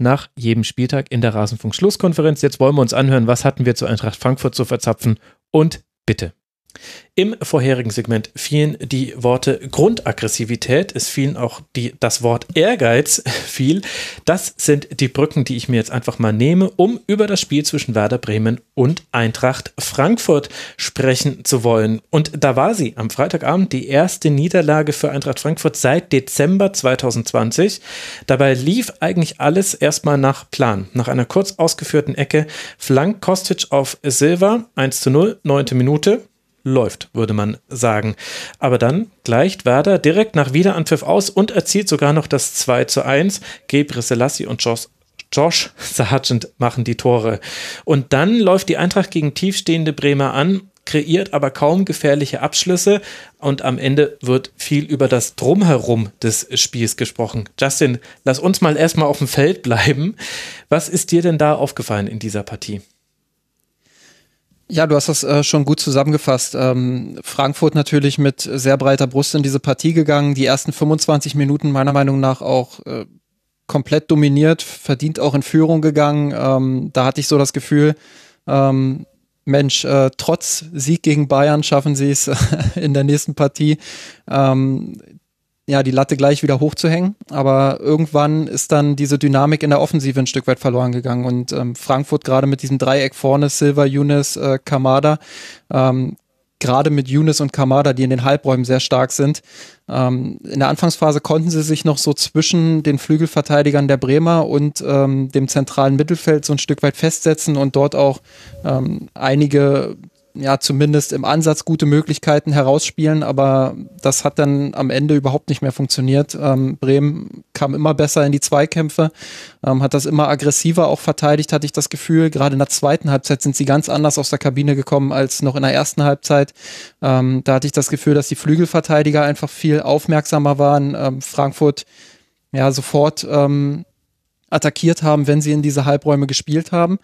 nach jedem Spieltag in der Rasenfunk-Schlusskonferenz. Jetzt wollen wir uns anhören, was hatten wir zu Eintracht Frankfurt zu verzapfen und bitte. Im vorherigen Segment fielen die Worte Grundaggressivität, es fielen auch die, das Wort Ehrgeiz fiel. Das sind die Brücken, die ich mir jetzt einfach mal nehme, um über das Spiel zwischen Werder Bremen und Eintracht Frankfurt sprechen zu wollen. Und da war sie am Freitagabend die erste Niederlage für Eintracht Frankfurt seit Dezember 2020. Dabei lief eigentlich alles erstmal nach Plan. Nach einer kurz ausgeführten Ecke flankt Kostic auf Silva 1 zu 0, neunte Minute läuft, würde man sagen. Aber dann gleicht Werder direkt nach Wiederanpfiff aus und erzielt sogar noch das 2 zu 1. Gebre Selassie und Josh, Josh Sargent machen die Tore. Und dann läuft die Eintracht gegen tiefstehende Bremer an, kreiert aber kaum gefährliche Abschlüsse und am Ende wird viel über das Drumherum des Spiels gesprochen. Justin, lass uns mal erstmal auf dem Feld bleiben. Was ist dir denn da aufgefallen in dieser Partie? Ja, du hast das äh, schon gut zusammengefasst. Ähm, Frankfurt natürlich mit sehr breiter Brust in diese Partie gegangen. Die ersten 25 Minuten meiner Meinung nach auch äh, komplett dominiert, verdient auch in Führung gegangen. Ähm, da hatte ich so das Gefühl, ähm, Mensch, äh, trotz Sieg gegen Bayern schaffen sie es in der nächsten Partie, ähm, ja, die Latte gleich wieder hochzuhängen. Aber irgendwann ist dann diese Dynamik in der Offensive ein Stück weit verloren gegangen. Und ähm, Frankfurt gerade mit diesem Dreieck vorne, Silver, Younes, äh, Kamada, ähm, gerade mit Younes und Kamada, die in den Halbräumen sehr stark sind. Ähm, in der Anfangsphase konnten sie sich noch so zwischen den Flügelverteidigern der Bremer und ähm, dem zentralen Mittelfeld so ein Stück weit festsetzen und dort auch ähm, einige ja zumindest im Ansatz gute Möglichkeiten herausspielen, aber das hat dann am Ende überhaupt nicht mehr funktioniert. Ähm, Bremen kam immer besser in die Zweikämpfe, ähm, hat das immer aggressiver auch verteidigt, hatte ich das Gefühl. Gerade in der zweiten Halbzeit sind sie ganz anders aus der Kabine gekommen als noch in der ersten Halbzeit. Ähm, da hatte ich das Gefühl, dass die Flügelverteidiger einfach viel aufmerksamer waren. Ähm, Frankfurt ja sofort ähm, attackiert haben, wenn sie in diese Halbräume gespielt haben.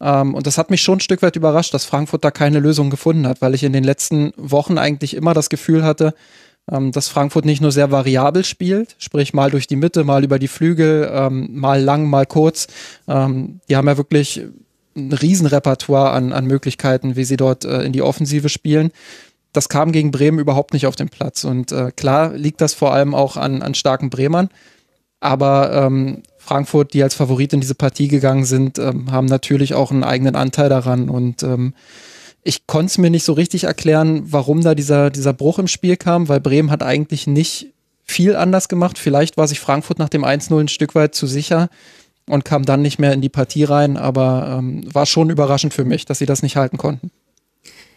Ähm, und das hat mich schon ein Stück weit überrascht, dass Frankfurt da keine Lösung gefunden hat, weil ich in den letzten Wochen eigentlich immer das Gefühl hatte, ähm, dass Frankfurt nicht nur sehr variabel spielt, sprich mal durch die Mitte, mal über die Flügel, ähm, mal lang, mal kurz. Ähm, die haben ja wirklich ein Riesenrepertoire an, an Möglichkeiten, wie sie dort äh, in die Offensive spielen. Das kam gegen Bremen überhaupt nicht auf den Platz. Und äh, klar liegt das vor allem auch an, an starken Bremern. Aber ähm, Frankfurt, die als Favorit in diese Partie gegangen sind, ähm, haben natürlich auch einen eigenen Anteil daran. Und ähm, ich konnte es mir nicht so richtig erklären, warum da dieser, dieser Bruch im Spiel kam, weil Bremen hat eigentlich nicht viel anders gemacht. Vielleicht war sich Frankfurt nach dem 1-0 ein Stück weit zu sicher und kam dann nicht mehr in die Partie rein, aber ähm, war schon überraschend für mich, dass sie das nicht halten konnten.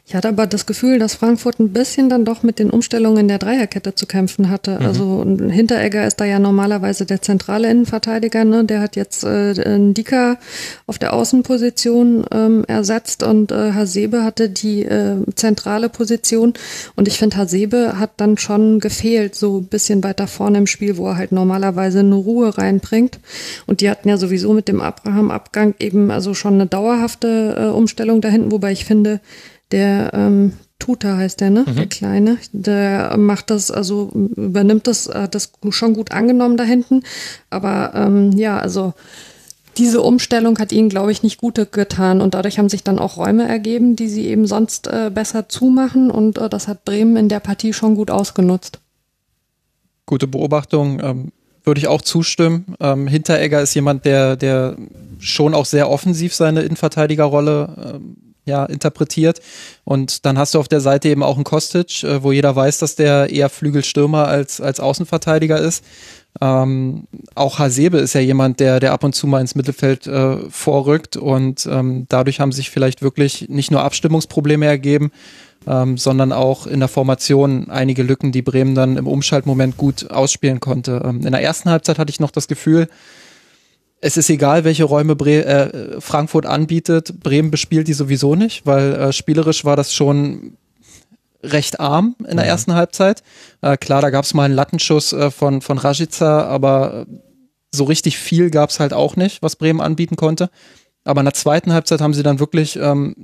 Ich hatte aber das Gefühl, dass Frankfurt ein bisschen dann doch mit den Umstellungen der Dreierkette zu kämpfen hatte. Mhm. Also Hinteregger ist da ja normalerweise der zentrale Innenverteidiger, ne? Der hat jetzt äh, Dika auf der Außenposition ähm, ersetzt und äh, Hasebe hatte die äh, zentrale Position. Und ich finde, Hasebe hat dann schon gefehlt, so ein bisschen weiter vorne im Spiel, wo er halt normalerweise eine Ruhe reinbringt. Und die hatten ja sowieso mit dem Abraham-Abgang eben also schon eine dauerhafte äh, Umstellung da hinten, wobei ich finde, der ähm, Tuta heißt der, ne? Mhm. Der Kleine. Der macht das, also übernimmt das, hat das schon gut angenommen da hinten. Aber ähm, ja, also diese Umstellung hat ihnen, glaube ich, nicht gut getan. Und dadurch haben sich dann auch Räume ergeben, die sie eben sonst äh, besser zumachen. Und äh, das hat Bremen in der Partie schon gut ausgenutzt. Gute Beobachtung. Ähm, würde ich auch zustimmen. Ähm, Hinteregger ist jemand, der, der schon auch sehr offensiv seine Innenverteidigerrolle ähm, ja, interpretiert. Und dann hast du auf der Seite eben auch einen Kostic, äh, wo jeder weiß, dass der eher Flügelstürmer als, als Außenverteidiger ist. Ähm, auch Hasebe ist ja jemand, der, der ab und zu mal ins Mittelfeld äh, vorrückt und ähm, dadurch haben sich vielleicht wirklich nicht nur Abstimmungsprobleme ergeben, ähm, sondern auch in der Formation einige Lücken, die Bremen dann im Umschaltmoment gut ausspielen konnte. Ähm, in der ersten Halbzeit hatte ich noch das Gefühl, es ist egal, welche Räume Bre äh, Frankfurt anbietet, Bremen bespielt die sowieso nicht, weil äh, spielerisch war das schon recht arm in der mhm. ersten Halbzeit. Äh, klar, da gab es mal einen Lattenschuss äh, von, von Rajica, aber so richtig viel gab es halt auch nicht, was Bremen anbieten konnte. Aber in der zweiten Halbzeit haben sie dann wirklich ähm,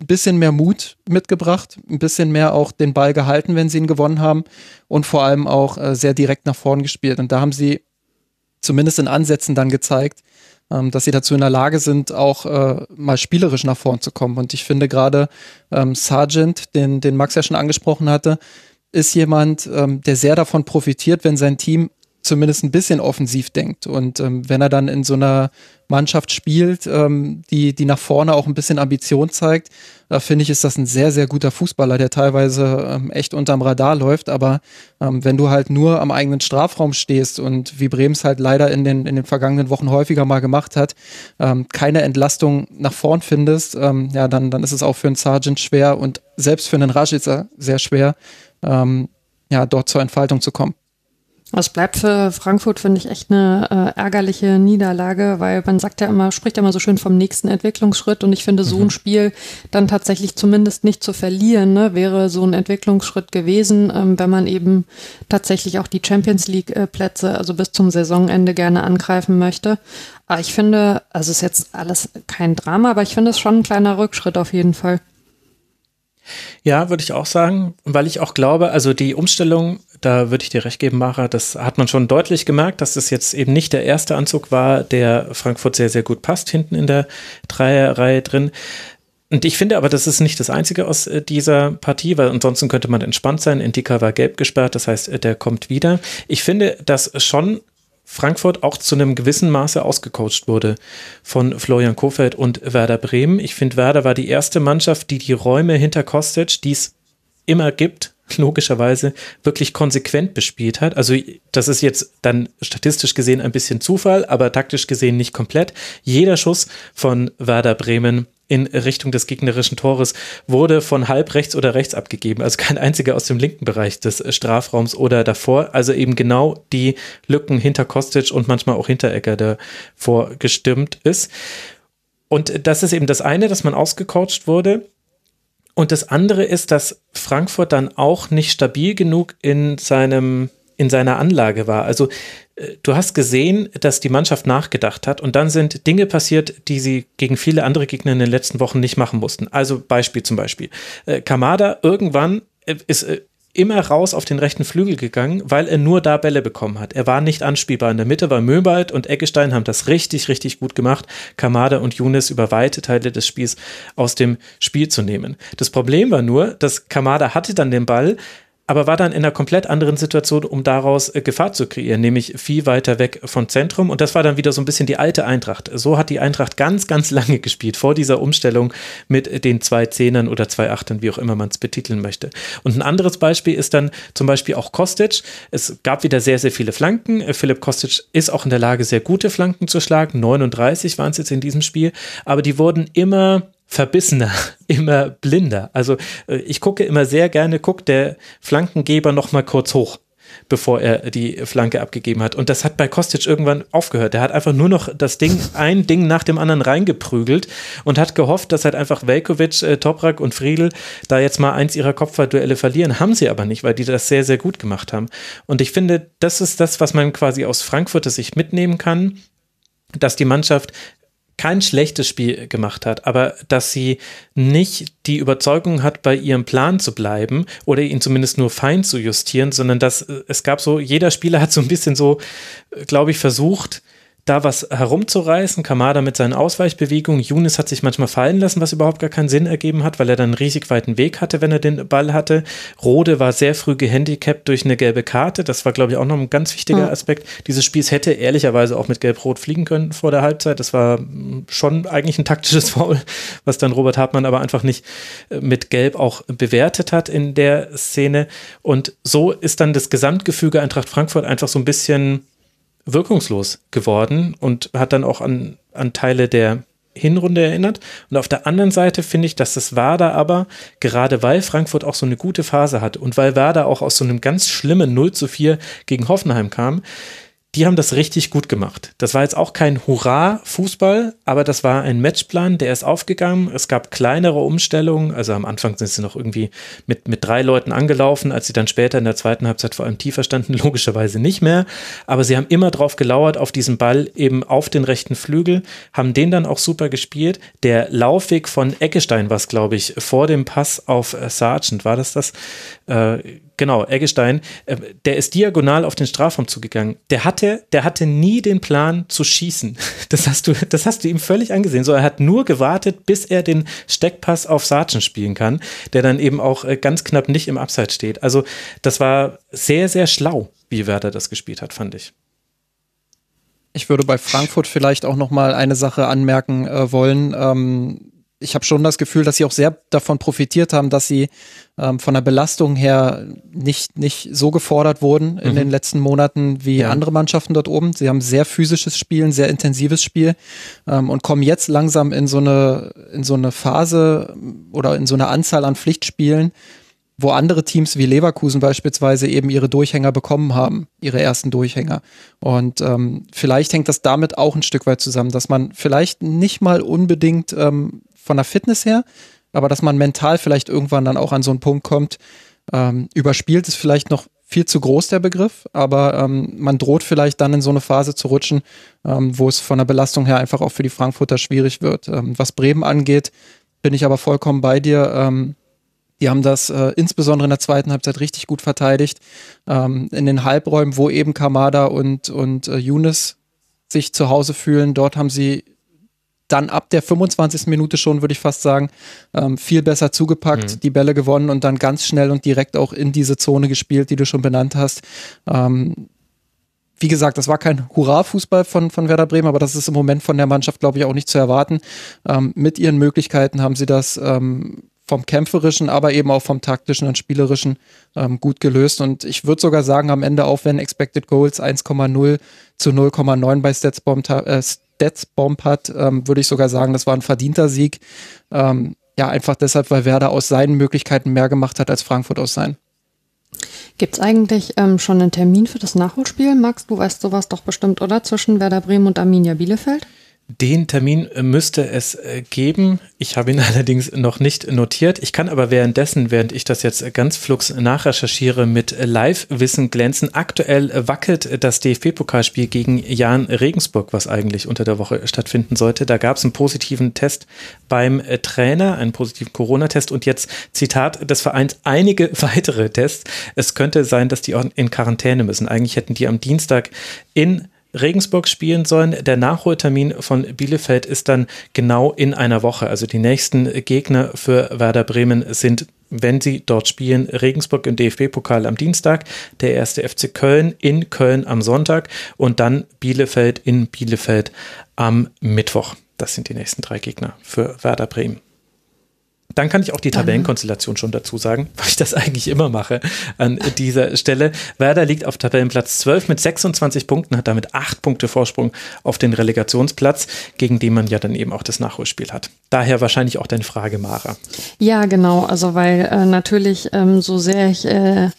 ein bisschen mehr Mut mitgebracht, ein bisschen mehr auch den Ball gehalten, wenn sie ihn gewonnen haben und vor allem auch äh, sehr direkt nach vorn gespielt. Und da haben sie zumindest in Ansätzen dann gezeigt, ähm, dass sie dazu in der Lage sind, auch äh, mal spielerisch nach vorn zu kommen. Und ich finde gerade ähm, Sargent, den, den Max ja schon angesprochen hatte, ist jemand, ähm, der sehr davon profitiert, wenn sein Team zumindest ein bisschen offensiv denkt. Und ähm, wenn er dann in so einer Mannschaft spielt, ähm, die, die nach vorne auch ein bisschen Ambition zeigt, da finde ich, ist das ein sehr, sehr guter Fußballer, der teilweise ähm, echt unterm Radar läuft. Aber ähm, wenn du halt nur am eigenen Strafraum stehst und wie Brems halt leider in den, in den vergangenen Wochen häufiger mal gemacht hat, ähm, keine Entlastung nach vorn findest, ähm, ja, dann, dann ist es auch für einen Sergeant schwer und selbst für einen Rajica sehr schwer, ähm, ja, dort zur Entfaltung zu kommen. Es bleibt für Frankfurt, finde ich, echt eine äh, ärgerliche Niederlage, weil man sagt ja immer, spricht ja immer so schön vom nächsten Entwicklungsschritt und ich finde, so ein mhm. Spiel dann tatsächlich zumindest nicht zu verlieren, ne, wäre so ein Entwicklungsschritt gewesen, ähm, wenn man eben tatsächlich auch die Champions League-Plätze, äh, also bis zum Saisonende gerne angreifen möchte. Aber ich finde, also ist jetzt alles kein Drama, aber ich finde es schon ein kleiner Rückschritt auf jeden Fall. Ja, würde ich auch sagen, weil ich auch glaube, also die Umstellung, da würde ich dir recht geben, Mara, das hat man schon deutlich gemerkt, dass das jetzt eben nicht der erste Anzug war, der Frankfurt sehr, sehr gut passt, hinten in der Dreierreihe drin. Und ich finde aber, das ist nicht das Einzige aus äh, dieser Partie, weil ansonsten könnte man entspannt sein. Indika war gelb gesperrt, das heißt, äh, der kommt wieder. Ich finde, dass schon Frankfurt auch zu einem gewissen Maße ausgecoacht wurde von Florian Kofeld und Werder Bremen. Ich finde, Werder war die erste Mannschaft, die die Räume hinter Kostic, die es immer gibt, logischerweise wirklich konsequent bespielt hat. Also das ist jetzt dann statistisch gesehen ein bisschen Zufall, aber taktisch gesehen nicht komplett. Jeder Schuss von Werder Bremen in Richtung des gegnerischen Tores wurde von halb rechts oder rechts abgegeben. Also kein einziger aus dem linken Bereich des Strafraums oder davor. Also eben genau die Lücken hinter Kostic und manchmal auch hinter Ecker davor gestimmt ist. Und das ist eben das eine, dass man ausgecoacht wurde. Und das andere ist, dass Frankfurt dann auch nicht stabil genug in seinem in seiner Anlage war. Also äh, du hast gesehen, dass die Mannschaft nachgedacht hat und dann sind Dinge passiert, die sie gegen viele andere Gegner in den letzten Wochen nicht machen mussten. Also Beispiel zum Beispiel. Äh, Kamada irgendwann äh, ist immer raus auf den rechten Flügel gegangen, weil er nur da Bälle bekommen hat. Er war nicht anspielbar. In der Mitte war Möbald und Eggestein haben das richtig, richtig gut gemacht, Kamada und Younes über weite Teile des Spiels aus dem Spiel zu nehmen. Das Problem war nur, dass Kamada hatte dann den Ball, aber war dann in einer komplett anderen Situation, um daraus äh, Gefahr zu kreieren, nämlich viel weiter weg vom Zentrum. Und das war dann wieder so ein bisschen die alte Eintracht. So hat die Eintracht ganz, ganz lange gespielt, vor dieser Umstellung mit den zwei Zehnern oder zwei Achtern, wie auch immer man es betiteln möchte. Und ein anderes Beispiel ist dann zum Beispiel auch Kostic. Es gab wieder sehr, sehr viele Flanken. Äh, Philipp Kostic ist auch in der Lage, sehr gute Flanken zu schlagen. 39 waren es jetzt in diesem Spiel. Aber die wurden immer verbissener, immer blinder. Also äh, ich gucke immer sehr gerne, guckt der Flankengeber noch mal kurz hoch, bevor er die Flanke abgegeben hat. Und das hat bei Kostic irgendwann aufgehört. Er hat einfach nur noch das Ding, ein Ding nach dem anderen reingeprügelt und hat gehofft, dass halt einfach Velkovic, äh, Toprak und Friedel da jetzt mal eins ihrer Kopfballduelle verlieren. Haben sie aber nicht, weil die das sehr, sehr gut gemacht haben. Und ich finde, das ist das, was man quasi aus Frankfurter Sicht mitnehmen kann dass die Mannschaft kein schlechtes Spiel gemacht hat, aber dass sie nicht die Überzeugung hat, bei ihrem Plan zu bleiben oder ihn zumindest nur fein zu justieren, sondern dass äh, es gab so, jeder Spieler hat so ein bisschen so, äh, glaube ich, versucht, da was herumzureißen. Kamada mit seinen Ausweichbewegungen. Younes hat sich manchmal fallen lassen, was überhaupt gar keinen Sinn ergeben hat, weil er dann einen riesig weiten Weg hatte, wenn er den Ball hatte. Rode war sehr früh gehandicapt durch eine gelbe Karte. Das war, glaube ich, auch noch ein ganz wichtiger Aspekt dieses Spiels. Hätte ehrlicherweise auch mit Gelb-Rot fliegen können vor der Halbzeit. Das war schon eigentlich ein taktisches Foul, was dann Robert Hartmann aber einfach nicht äh, mit Gelb auch bewertet hat in der Szene. Und so ist dann das Gesamtgefüge Eintracht Frankfurt einfach so ein bisschen wirkungslos geworden und hat dann auch an, an Teile der Hinrunde erinnert. Und auf der anderen Seite finde ich, dass das Werder aber, gerade weil Frankfurt auch so eine gute Phase hat und weil Werder auch aus so einem ganz schlimmen 0 zu 4 gegen Hoffenheim kam, die haben das richtig gut gemacht. Das war jetzt auch kein Hurra-Fußball, aber das war ein Matchplan, der ist aufgegangen. Es gab kleinere Umstellungen. Also am Anfang sind sie noch irgendwie mit, mit drei Leuten angelaufen, als sie dann später in der zweiten Halbzeit vor allem tiefer standen, logischerweise nicht mehr. Aber sie haben immer drauf gelauert, auf diesen Ball eben auf den rechten Flügel, haben den dann auch super gespielt. Der Laufweg von Eckestein, was glaube ich vor dem Pass auf Sargent, war das das? Äh, genau, Eggestein, äh, der ist diagonal auf den Strafraum zugegangen. Der hatte, der hatte nie den Plan zu schießen. Das hast du, das hast du ihm völlig angesehen. So, er hat nur gewartet, bis er den Steckpass auf Sargent spielen kann, der dann eben auch äh, ganz knapp nicht im Abseits steht. Also, das war sehr, sehr schlau, wie Werder das gespielt hat, fand ich. Ich würde bei Frankfurt vielleicht auch noch mal eine Sache anmerken äh, wollen. Ähm, ich habe schon das Gefühl, dass sie auch sehr davon profitiert haben, dass sie ähm, von der Belastung her nicht, nicht so gefordert wurden in mhm. den letzten Monaten wie ja. andere Mannschaften dort oben. Sie haben sehr physisches Spiel, ein sehr intensives Spiel ähm, und kommen jetzt langsam in so eine, in so eine Phase oder in so eine Anzahl an Pflichtspielen, wo andere Teams wie Leverkusen beispielsweise eben ihre Durchhänger bekommen haben, ihre ersten Durchhänger. Und ähm, vielleicht hängt das damit auch ein Stück weit zusammen, dass man vielleicht nicht mal unbedingt ähm, von der Fitness her, aber dass man mental vielleicht irgendwann dann auch an so einen Punkt kommt, ähm, überspielt ist vielleicht noch viel zu groß der Begriff, aber ähm, man droht vielleicht dann in so eine Phase zu rutschen, ähm, wo es von der Belastung her einfach auch für die Frankfurter schwierig wird. Ähm, was Bremen angeht, bin ich aber vollkommen bei dir. Ähm, die haben das äh, insbesondere in der zweiten Halbzeit richtig gut verteidigt. Ähm, in den Halbräumen, wo eben Kamada und, und äh, Younes sich zu Hause fühlen, dort haben sie dann ab der 25. Minute schon, würde ich fast sagen, ähm, viel besser zugepackt, mhm. die Bälle gewonnen und dann ganz schnell und direkt auch in diese Zone gespielt, die du schon benannt hast. Ähm, wie gesagt, das war kein Hurra-Fußball von, von Werder Bremen, aber das ist im Moment von der Mannschaft, glaube ich, auch nicht zu erwarten. Ähm, mit ihren Möglichkeiten haben sie das ähm, vom kämpferischen, aber eben auch vom taktischen und spielerischen ähm, gut gelöst. Und ich würde sogar sagen, am Ende auch wenn Expected Goals 1,0 zu 0,9 bei Statsbomb, äh, Statsbomb hat, ähm, würde ich sogar sagen, das war ein verdienter Sieg. Ähm, ja, einfach deshalb, weil Werder aus seinen Möglichkeiten mehr gemacht hat als Frankfurt aus seinen. Gibt es eigentlich ähm, schon einen Termin für das Nachholspiel? Max, du weißt sowas doch bestimmt, oder? Zwischen Werder Bremen und Arminia Bielefeld? Den Termin äh, müsste es äh, geben. Ich habe ihn allerdings noch nicht notiert. Ich kann aber währenddessen, während ich das jetzt ganz flugs nachrecherchiere, mit Live-Wissen glänzen. Aktuell wackelt das DFB-Pokalspiel gegen Jan Regensburg, was eigentlich unter der Woche stattfinden sollte. Da gab es einen positiven Test beim äh, Trainer, einen positiven Corona-Test und jetzt Zitat des Vereins einige weitere Tests. Es könnte sein, dass die auch in Quarantäne müssen. Eigentlich hätten die am Dienstag in Regensburg spielen sollen. Der Nachholtermin von Bielefeld ist dann genau in einer Woche. Also die nächsten Gegner für Werder Bremen sind wenn sie dort spielen, Regensburg im DFB-Pokal am Dienstag, der erste FC Köln in Köln am Sonntag und dann Bielefeld in Bielefeld am Mittwoch. Das sind die nächsten drei Gegner für Werder Bremen. Dann kann ich auch die Tabellenkonstellation schon dazu sagen, weil ich das eigentlich immer mache an dieser Stelle. Werder liegt auf Tabellenplatz 12 mit 26 Punkten, hat damit 8 Punkte Vorsprung auf den Relegationsplatz, gegen den man ja dann eben auch das Nachholspiel hat. Daher wahrscheinlich auch deine Frage, Mara. Ja, genau. Also weil äh, natürlich ähm, so sehr ich äh,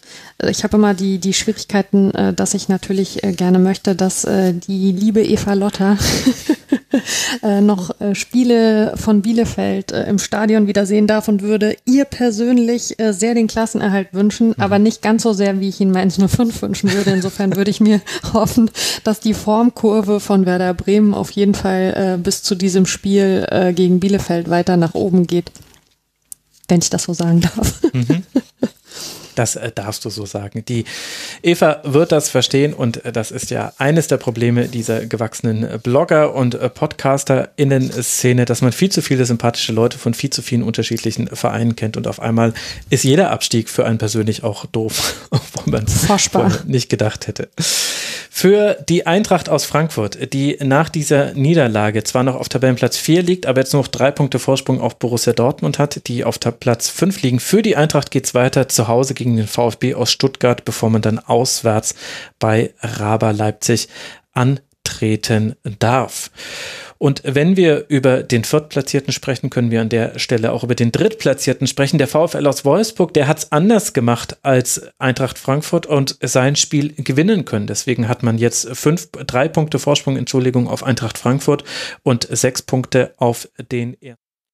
ich habe immer die, die Schwierigkeiten, äh, dass ich natürlich äh, gerne möchte, dass äh, die liebe Eva Lotter äh, noch äh, Spiele von Bielefeld äh, im Stadion wieder sehen darf und würde ihr persönlich äh, sehr den Klassenerhalt wünschen, mhm. aber nicht ganz so sehr, wie ich ihn Mainz 05 wünschen würde. Insofern würde ich mir hoffen, dass die Formkurve von Werder Bremen auf jeden Fall äh, bis zu diesem Spiel gegen Bielefeld weiter nach oben geht. Wenn ich das so sagen darf. Mhm. Das äh, darfst du so sagen. Die Eva wird das verstehen und äh, das ist ja eines der Probleme dieser gewachsenen äh, Blogger und äh, Podcaster-Innen-Szene, dass man viel zu viele sympathische Leute von viel zu vielen unterschiedlichen Vereinen kennt und auf einmal ist jeder Abstieg für einen persönlich auch doof, obwohl man es nicht gedacht hätte. Für die Eintracht aus Frankfurt, die nach dieser Niederlage zwar noch auf Tabellenplatz 4 liegt, aber jetzt noch drei Punkte Vorsprung auf Borussia Dortmund hat, die auf Platz 5 liegen. Für die Eintracht geht es weiter zu Hause gegen den VfB aus Stuttgart, bevor man dann auswärts bei Raber Leipzig antreten darf. Und wenn wir über den Viertplatzierten sprechen, können wir an der Stelle auch über den Drittplatzierten sprechen. Der VfL aus Wolfsburg, der hat es anders gemacht als Eintracht Frankfurt und sein Spiel gewinnen können. Deswegen hat man jetzt fünf, drei Punkte Vorsprung, Entschuldigung, auf Eintracht Frankfurt und sechs Punkte auf den